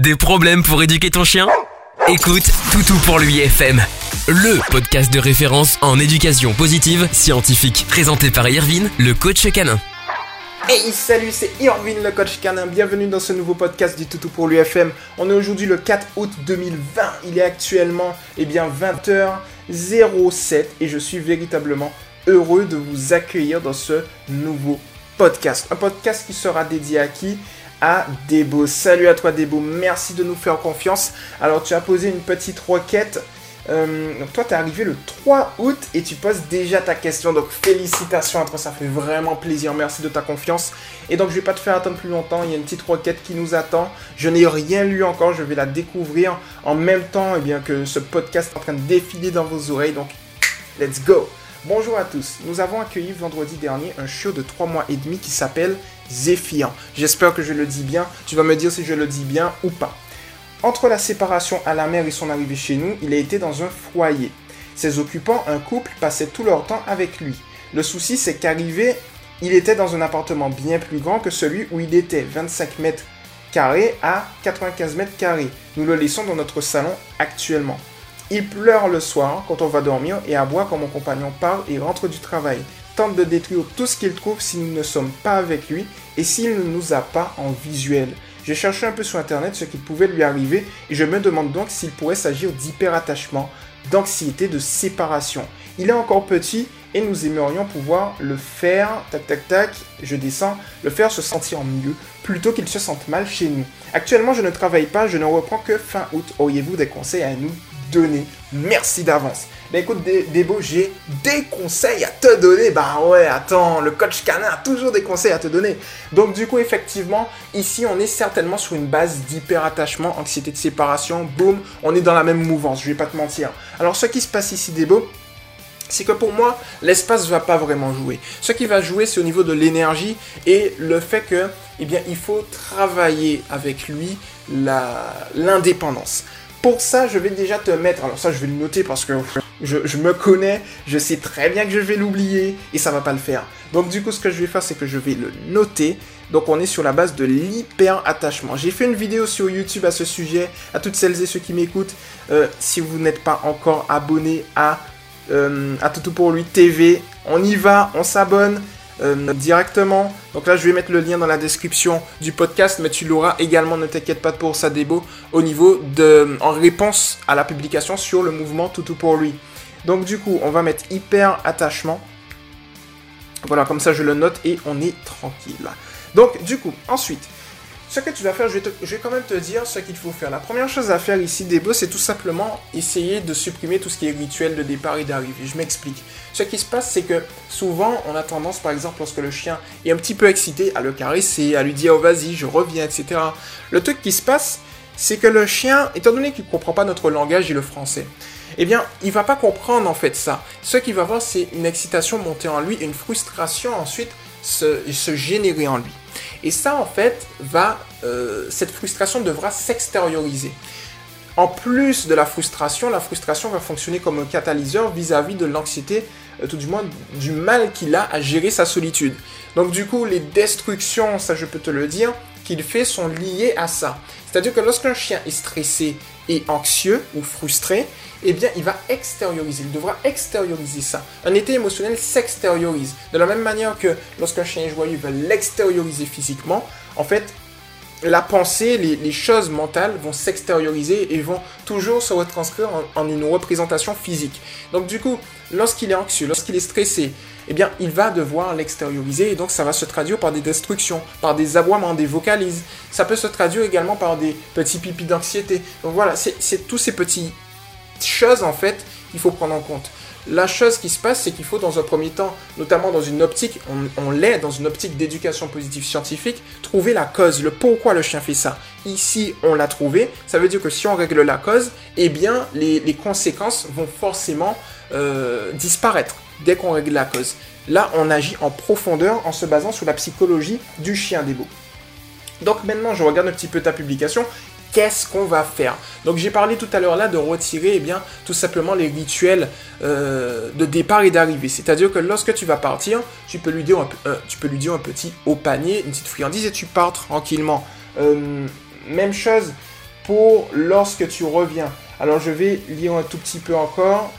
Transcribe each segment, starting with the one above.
Des problèmes pour éduquer ton chien? Écoute Toutou pour lui FM, le podcast de référence en éducation positive scientifique, présenté par Irvine, le coach canin. Hey salut, c'est Irvine le coach canin, bienvenue dans ce nouveau podcast du Toutou pour l'UFM. On est aujourd'hui le 4 août 2020, il est actuellement eh bien 20h07 et je suis véritablement heureux de vous accueillir dans ce nouveau podcast. Un podcast qui sera dédié à qui? À Debo. Salut à toi Debo, merci de nous faire confiance. Alors tu as posé une petite requête. Euh, donc toi tu es arrivé le 3 août et tu poses déjà ta question. Donc félicitations à toi, ça fait vraiment plaisir. Merci de ta confiance. Et donc je vais pas te faire attendre plus longtemps. Il y a une petite requête qui nous attend. Je n'ai rien lu encore, je vais la découvrir en même temps eh bien, que ce podcast est en train de défiler dans vos oreilles. Donc let's go Bonjour à tous, nous avons accueilli vendredi dernier un chiot de 3 mois et demi qui s'appelle Zéphian. J'espère que je le dis bien, tu vas me dire si je le dis bien ou pas. Entre la séparation à la mer et son arrivée chez nous, il a été dans un foyer. Ses occupants, un couple, passaient tout leur temps avec lui. Le souci, c'est qu'arrivé, il était dans un appartement bien plus grand que celui où il était, 25 mètres carrés à 95 mètres carrés. Nous le laissons dans notre salon actuellement. Il pleure le soir quand on va dormir et aboie quand mon compagnon part et rentre du travail. Tente de détruire tout ce qu'il trouve si nous ne sommes pas avec lui et s'il ne nous a pas en visuel. J'ai cherché un peu sur internet ce qui pouvait lui arriver et je me demande donc s'il pourrait s'agir d'hyperattachement, d'anxiété, de séparation. Il est encore petit et nous aimerions pouvoir le faire, tac tac tac, je descends, le faire se sentir mieux plutôt qu'il se sente mal chez nous. Actuellement, je ne travaille pas, je ne reprends que fin août. Auriez-vous des conseils à nous? Donner. Merci d'avance. Ben écoute, Debo, j'ai des conseils à te donner. Bah ouais, attends, le coach canin a toujours des conseils à te donner. Donc du coup, effectivement, ici, on est certainement sur une base d'hyperattachement, anxiété de séparation. Boum, on est dans la même mouvance, je vais pas te mentir. Alors ce qui se passe ici, Debo, c'est que pour moi, l'espace va pas vraiment jouer. Ce qui va jouer, c'est au niveau de l'énergie et le fait que, eh bien, il faut travailler avec lui l'indépendance. Pour ça, je vais déjà te mettre, alors ça je vais le noter parce que je, me connais, je sais très bien que je vais l'oublier et ça va pas le faire. Donc du coup, ce que je vais faire, c'est que je vais le noter. Donc on est sur la base de l'hyper-attachement. J'ai fait une vidéo sur YouTube à ce sujet, à toutes celles et ceux qui m'écoutent. Euh, si vous n'êtes pas encore abonné à, euh, à pour lui TV, on y va, on s'abonne. Euh, directement. Donc là, je vais mettre le lien dans la description du podcast, mais tu l'auras également, ne t'inquiète pas pour ça, Débo, au niveau de, en réponse à la publication sur le mouvement Toutou pour lui. Donc du coup, on va mettre hyper attachement. Voilà, comme ça je le note et on est tranquille. Donc du coup, ensuite, ce que tu vas faire, je vais, quand même te dire ce qu'il faut faire. La première chose à faire ici, Débo, c'est tout simplement essayer de supprimer tout ce qui est rituel de départ et d'arrivée. Je m'explique. Ce qui se passe, c'est que souvent, on a tendance, par exemple, lorsque le chien est un petit peu excité, à le caresser, à lui dire oh, vas-y, je reviens, etc. Le truc qui se passe, c'est que le chien, étant donné qu'il ne comprend pas notre langage et le français, eh bien, il va pas comprendre en fait ça. Ce qu'il va voir, c'est une excitation monter en lui une frustration ensuite se générer en lui. Et ça, en fait, va, euh, cette frustration devra s'extérioriser. En plus de la frustration, la frustration va fonctionner comme un catalyseur vis-à-vis de l'anxiété, euh, tout du moins du mal qu'il a à gérer sa solitude. Donc du coup, les destructions, ça je peux te le dire, qu'il fait sont liées à ça. C'est-à-dire que lorsqu'un chien est stressé anxieux ou frustré, eh bien, il va extérioriser, il devra extérioriser ça. Un état émotionnel s'extériorise. De la même manière que lorsqu'un chien est joyeux, il va l'extérioriser physiquement. En fait, la pensée, les, choses mentales vont s'extérioriser et vont toujours se retranscrire en, une représentation physique. Donc du coup, lorsqu'il est anxieux, lorsqu'il est stressé, eh bien, il va devoir l'extérioriser et donc ça va se traduire par des destructions, par des aboiements, des vocalises. Ça peut se traduire également par des petits pipis d'anxiété. Donc voilà, c'est tous ces petits choses en fait qu'il faut prendre en compte. La chose qui se passe, c'est qu'il faut dans un premier temps, notamment dans une optique, on, l'est dans une optique d'éducation positive scientifique, trouver la cause, le pourquoi le chien fait ça. Ici, on l'a trouvé, ça veut dire que si on règle la cause, eh bien, les, conséquences vont forcément euh, disparaître dès qu'on règle la cause. Là, on agit en profondeur en se basant sur la psychologie du chien des. Donc maintenant, je regarde un petit peu ta publication qu'est-ce qu'on va faire Donc j'ai parlé tout à l'heure là de retirer eh bien, tout simplement les rituels euh, de départ et d'arrivée. C'est-à-dire que lorsque tu vas partir, tu peux, lui dire un, euh, petit haut panier, une petite friandise et tu pars tranquillement. Euh, même chose pour lorsque tu reviens. Alors je vais lire un tout petit peu encore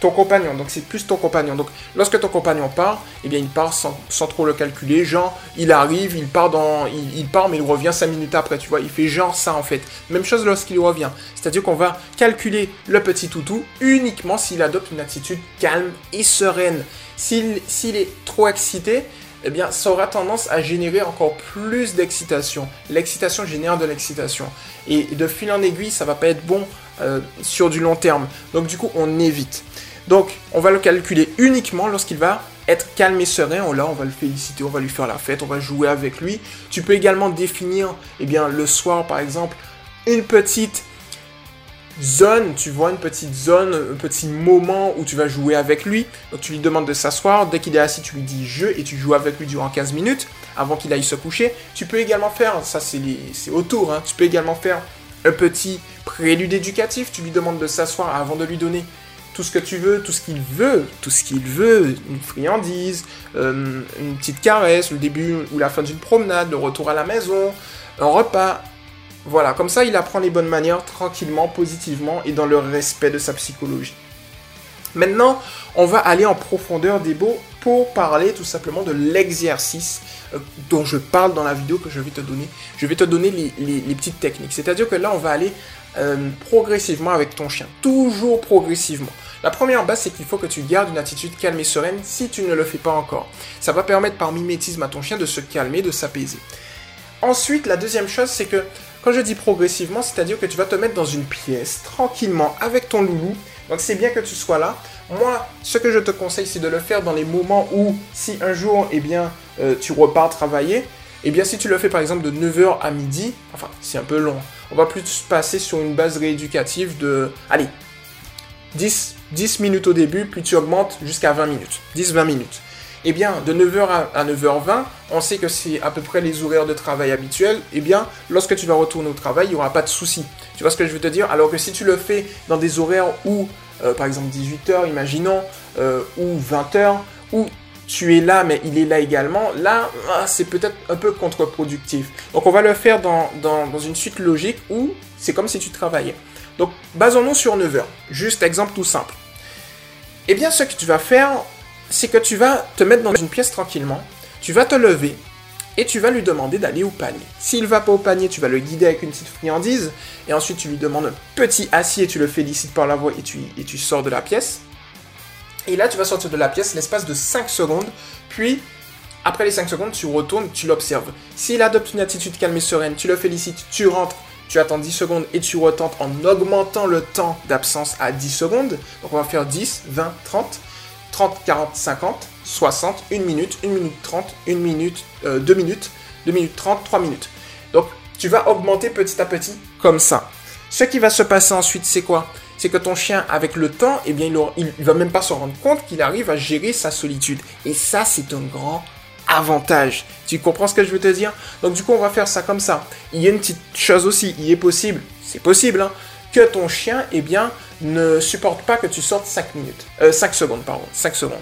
ton compagnon. Donc c'est plus ton compagnon. Donc lorsque ton compagnon part, eh bien il part sans, trop le calculer. Genre, il arrive, il part dans, il, part, mais il revient 5 minutes après. Tu vois, il fait genre ça en fait. Même chose lorsqu'il revient. C'est-à-dire qu'on va calculer le petit toutou uniquement s'il adopte une attitude calme et sereine. S'il est trop excité, eh bien, ça aura tendance à générer encore plus d'excitation. L'excitation génère de l'excitation. Et de fil en aiguille, ça va pas être bon euh, sur du long terme. Donc, du coup, on évite. Donc, on va le calculer uniquement lorsqu'il va être calme et serein. Oh là, on va le féliciter, on va lui faire la fête, on va jouer avec lui. Tu peux également définir, eh bien, le soir, par exemple, une petite zone, tu vois, une petite zone, un petit moment où tu vas jouer avec lui. Donc, tu lui demandes de s'asseoir. Dès qu'il est assis, tu lui dis je et tu joues avec lui durant 15 minutes avant qu'il aille se coucher. Tu peux également faire, ça c'est autour, hein, tu peux également faire un petit prélude éducatif. Tu lui demandes de s'asseoir avant de lui donner tout ce que tu veux, tout ce qu'il veut, tout ce qu'il veut, une friandise, euh, une petite caresse, le début ou la fin d'une promenade, le retour à la maison, un repas. Voilà, comme ça il apprend les bonnes manières tranquillement, positivement et dans le respect de sa psychologie. Maintenant, on va aller en profondeur des beaux pour parler tout simplement de l'exercice euh, dont je parle dans la vidéo que je vais te donner. Je vais te donner les petites techniques. C'est-à-dire que là, on va aller euh, progressivement avec ton chien. Toujours progressivement. La première base, c'est qu'il faut que tu gardes une attitude calme et sereine si tu ne le fais pas encore. Ça va permettre par mimétisme à ton chien de se calmer, de s'apaiser. Ensuite, la deuxième chose, c'est que quand je dis progressivement, c'est-à-dire que tu vas te mettre dans une pièce tranquillement avec ton loulou. Donc c'est bien que tu sois là. Moi, ce que je te conseille, c'est de le faire dans les moments où, si un jour, eh bien, euh, tu repars travailler, eh bien, si tu le fais par exemple de 9h à midi, enfin, c'est un peu long, on va plus passer sur une base rééducative de, allez, 10, 10 minutes au début, puis tu augmentes jusqu'à 20 minutes, 10-20 minutes. Eh bien, de 9h à 9h20, on sait que c'est à peu près les horaires de travail habituels. Eh bien, lorsque tu vas retourner au travail, il n'y aura pas de souci. Tu vois ce que je veux te dire? Alors que si tu le fais dans des horaires où, euh, par exemple 18h, imaginons, euh, ou 20h, ou tu es là, mais il est là également, là, ah, c'est peut-être un peu contre-productif. Donc on va le faire dans, une suite logique où c'est comme si tu travaillais. Donc basons-nous sur 9 heures. Juste exemple tout simple. Eh bien, ce que tu vas faire, c'est que tu vas te mettre dans une pièce tranquillement, tu vas te lever et tu vas lui demander d'aller au panier. S'il va pas au panier, tu vas le guider avec une petite friandise et ensuite tu lui demandes un petit acier, tu le félicites par la voix et tu, et tu sors de la pièce. Et là, tu vas sortir de la pièce l'espace de 5 secondes, puis après les 5 secondes, tu retournes, tu l'observes. S'il adopte une attitude calme et sereine, tu le félicites, tu rentres, tu attends 10 secondes et tu retentes en augmentant le temps d'absence à 10 secondes. Donc on va faire 10, 20, 30, 30, 40, 50, 60, 1 minute, 1 minute 30, 1 minute, 2 euh, minutes, 2 minutes 30, 3 minutes. Donc tu vas augmenter petit à petit comme ça. Ce qui va se passer ensuite, c'est quoi? C'est que ton chien, avec le temps, eh bien, il, il, va même pas se rendre compte qu'il arrive à gérer sa solitude. Et ça, c'est un grand avantage. Tu comprends ce que je veux te dire? Donc du coup, on va faire ça comme ça. Il y a une petite chose aussi, il est possible, c'est possible, hein, que ton chien, eh bien, ne supporte pas que tu sortes 5 minutes. Euh, 5 secondes, pardon, 5 secondes.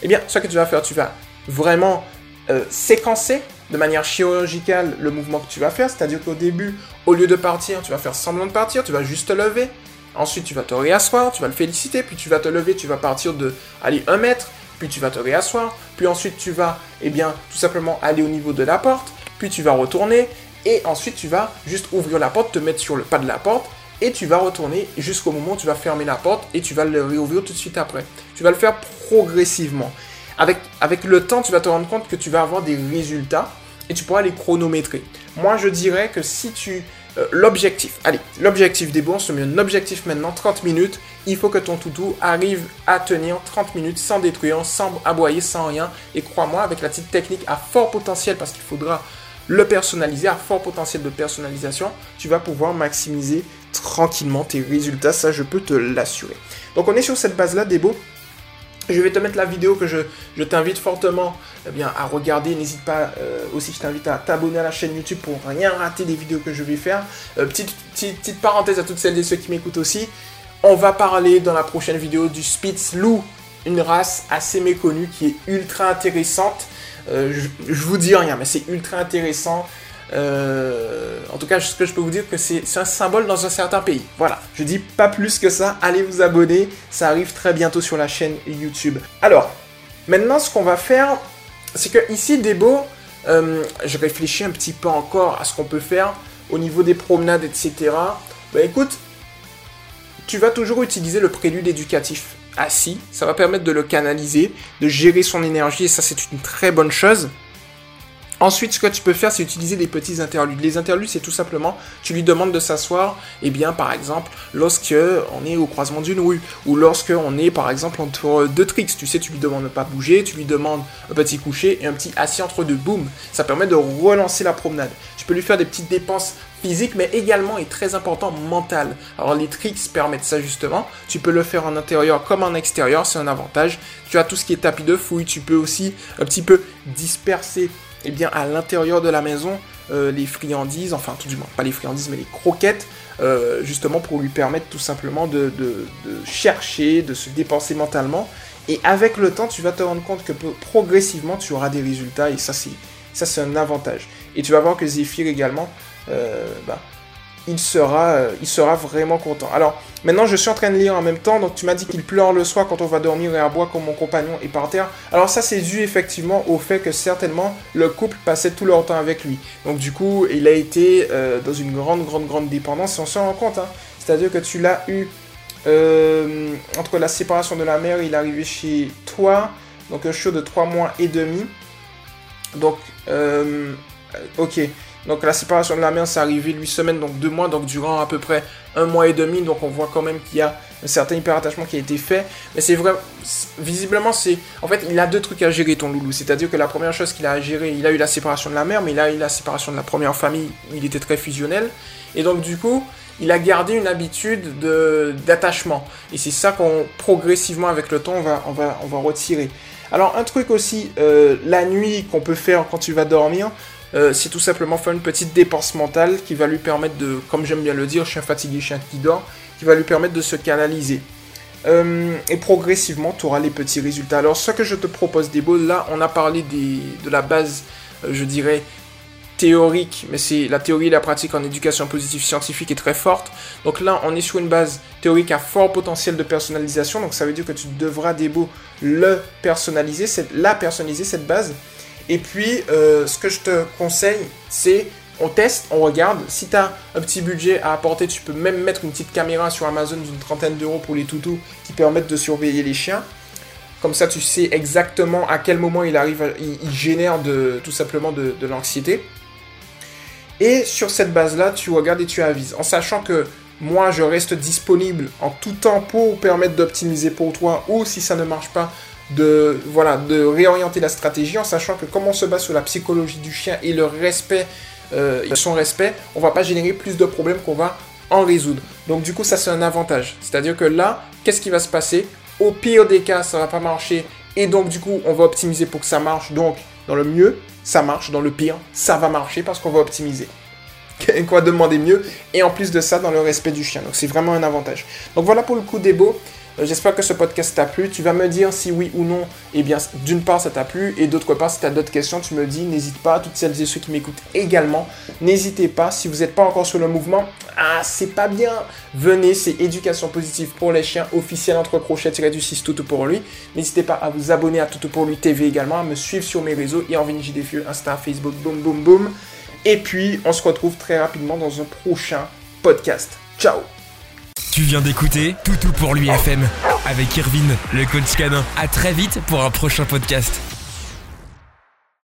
Eh bien, ce que tu vas faire, tu vas vraiment euh, séquencer de manière chirurgicale le mouvement que tu vas faire, c'est-à-dire qu'au début, au lieu de partir, tu vas faire semblant de partir, tu vas juste te lever, Ensuite, tu vas te réasseoir, tu vas le féliciter, puis tu vas te lever, tu vas partir de, aller un mètre, puis tu vas te réasseoir, puis ensuite tu vas, eh bien, tout simplement aller au niveau de la porte, puis tu vas retourner, et ensuite tu vas juste ouvrir la porte, te mettre sur le pas de la porte, et tu vas retourner jusqu'au moment où tu vas fermer la porte, et tu vas le réouvrir tout de suite après. Tu vas le faire progressivement. Avec, avec le temps, tu vas te rendre compte que tu vas avoir des résultats, et tu pourras les chronométrer. Moi, je dirais que si tu euh, l'objectif, allez, l'objectif des bons, se met un objectif maintenant, 30 minutes. Il faut que ton toutou arrive à tenir 30 minutes sans détruire, sans aboyer, sans rien. Et crois-moi, avec la petite technique à fort potentiel, parce qu'il faudra le personnaliser, à fort potentiel de personnalisation, tu vas pouvoir maximiser tranquillement tes résultats. Ça, je peux te l'assurer. Donc, on est sur cette base-là, Debo. Je vais te mettre la vidéo que je, t'invite fortement eh bien, à regarder. N'hésite pas euh, aussi, je t'invite à t'abonner à la chaîne YouTube pour rien rater des vidéos que je vais faire. Euh, petite, petite, parenthèse à toutes celles et ceux qui m'écoutent aussi. On va parler dans la prochaine vidéo du Spitz Lou, une race assez méconnue qui est ultra intéressante. Euh, je, vous dis rien, mais c'est ultra intéressant. Euh, en tout cas, ce que je peux vous dire, que c'est un symbole dans un certain pays. Voilà, je dis pas plus que ça. Allez vous abonner, ça arrive très bientôt sur la chaîne YouTube. Alors, maintenant, ce qu'on va faire, c'est que ici, Debo, euh, je réfléchis un petit peu encore à ce qu'on peut faire au niveau des promenades, etc. Bah écoute, tu vas toujours utiliser le prélude éducatif assis. Ça va permettre de le canaliser, de gérer son énergie, et ça, c'est une très bonne chose. Ensuite, ce que tu peux faire, c'est utiliser des petits interludes. Les interludes, c'est tout simplement, tu lui demandes de s'asseoir, et eh bien, par exemple, lorsque on est au croisement d'une rue, ou lorsque on est, par exemple, entre deux tricks. Tu sais, tu lui demandes de pas bouger, tu lui demandes un petit coucher et un petit assis entre deux. Boum Ça permet de relancer la promenade. Tu peux lui faire des petites dépenses physiques, mais également et très important mentales. Alors les tricks permettent ça justement. Tu peux le faire en intérieur comme en extérieur, c'est un avantage. Tu as tout ce qui est tapis de fouille, tu peux aussi un petit peu disperser eh bien, à l'intérieur de la maison, euh, les friandises, enfin tout du moins, pas les friandises, mais les croquettes, euh, justement pour lui permettre tout simplement de, chercher, de se dépenser mentalement. Et avec le temps, tu vas te rendre compte que progressivement, tu auras des résultats, et ça, c'est, ça, c'est un avantage. Et tu vas voir que Zephyr également, euh, bah, il sera, euh, il sera vraiment content. Alors, maintenant, je suis en train de lire en même temps. Donc, tu m'as dit qu'il pleure le soir quand on va dormir et à boire quand mon compagnon est par terre. Alors, ça, c'est dû effectivement au fait que certainement le couple passait tout leur temps avec lui. Donc, du coup, il a été euh, dans une grande, grande, grande dépendance. On se rend compte, hein. C'est-à-dire que tu l'as eu euh, entre la séparation de la mère, il est arrivé chez toi. Donc, un show de 3 mois et demi. Donc, ok. Donc la séparation de la mère, c'est arrivé 8 semaines, donc 2 mois, donc durant à peu près un mois et demi. Donc on voit quand même qu'il y a un certain hyperattachement qui a été fait. Mais c'est vrai, visiblement, c'est. En fait, il a deux trucs à gérer, ton loulou. C'est-à-dire que la première chose qu'il a à gérer, il a eu la séparation de la mère, mais il a eu la séparation de la première famille il était très fusionnel. Et donc, du coup, il a gardé une habitude d'attachement. Et c'est ça qu'on, progressivement, avec le temps, on va, on va, on va retirer. Alors, un truc aussi, euh, la nuit qu'on peut faire quand tu vas dormir, euh, c'est tout simplement faire une petite dépense mentale qui va lui permettre de, comme j'aime bien le dire, chien fatigué, chien qui dort, qui va lui permettre de se canaliser. Euh, et progressivement, tu auras les petits résultats. Alors, ce que je te propose, Debo, là, on a parlé de la base, euh, je dirais, théorique, mais c'est la théorie et la pratique en éducation positive scientifique est très forte. Donc là, on est sur une base théorique à fort potentiel de personnalisation. Donc ça veut dire que tu devras, Debo, le personnaliser, la personnaliser, cette base. Et puis, euh, ce que je te conseille, c'est on teste, on regarde. Si tu as un petit budget à apporter, tu peux même mettre une petite caméra sur Amazon d'une trentaine d'euros pour les toutous qui permettent de surveiller les chiens. Comme ça, tu sais exactement à quel moment il arrive, il, génère tout simplement de l'anxiété. Et sur cette base-là, tu regardes et tu avises. En sachant que moi, je reste disponible en tout temps pour permettre d'optimiser pour toi. Ou si ça ne marche pas, de, voilà, de réorienter la stratégie en sachant que comme on se base sur la psychologie du chien et le respect, euh, son respect, on va pas générer plus de problèmes qu'on va en résoudre. Donc du coup, ça c'est un avantage. C'est-à-dire que là, qu'est-ce qui va se passer? Au pire des cas, ça va pas marcher et donc du coup, on va optimiser pour que ça marche. Donc dans le mieux, ça marche. Dans le pire, ça va marcher parce qu'on va optimiser. Quoi demander mieux Et en plus de ça, dans le respect du chien. Donc c'est vraiment un avantage. Donc voilà pour le coup des beaux. Euh, j'espère que ce podcast t'a plu. Tu vas me dire si oui ou non, eh bien, d'une part, ça t'a plu, et d'autre part, si tu as d'autres questions, tu me dis, n'hésite pas, toutes celles et ceux qui m'écoutent également, n'hésitez pas, si vous n'êtes pas encore sur le mouvement, ah, c'est pas bien, venez, c'est éducation positive pour les chiens, officiel entre crochets du 6 tout pour lui. N'hésitez pas à vous abonner à Tout pour lui TV également, à me suivre sur mes réseaux, et en Insta, Facebook, boum boum boum. Et puis, on se retrouve très rapidement dans un prochain podcast. Ciao tu viens d'écouter Toutou pour lui FM avec Irvine, le coach canin. À très vite pour un prochain podcast.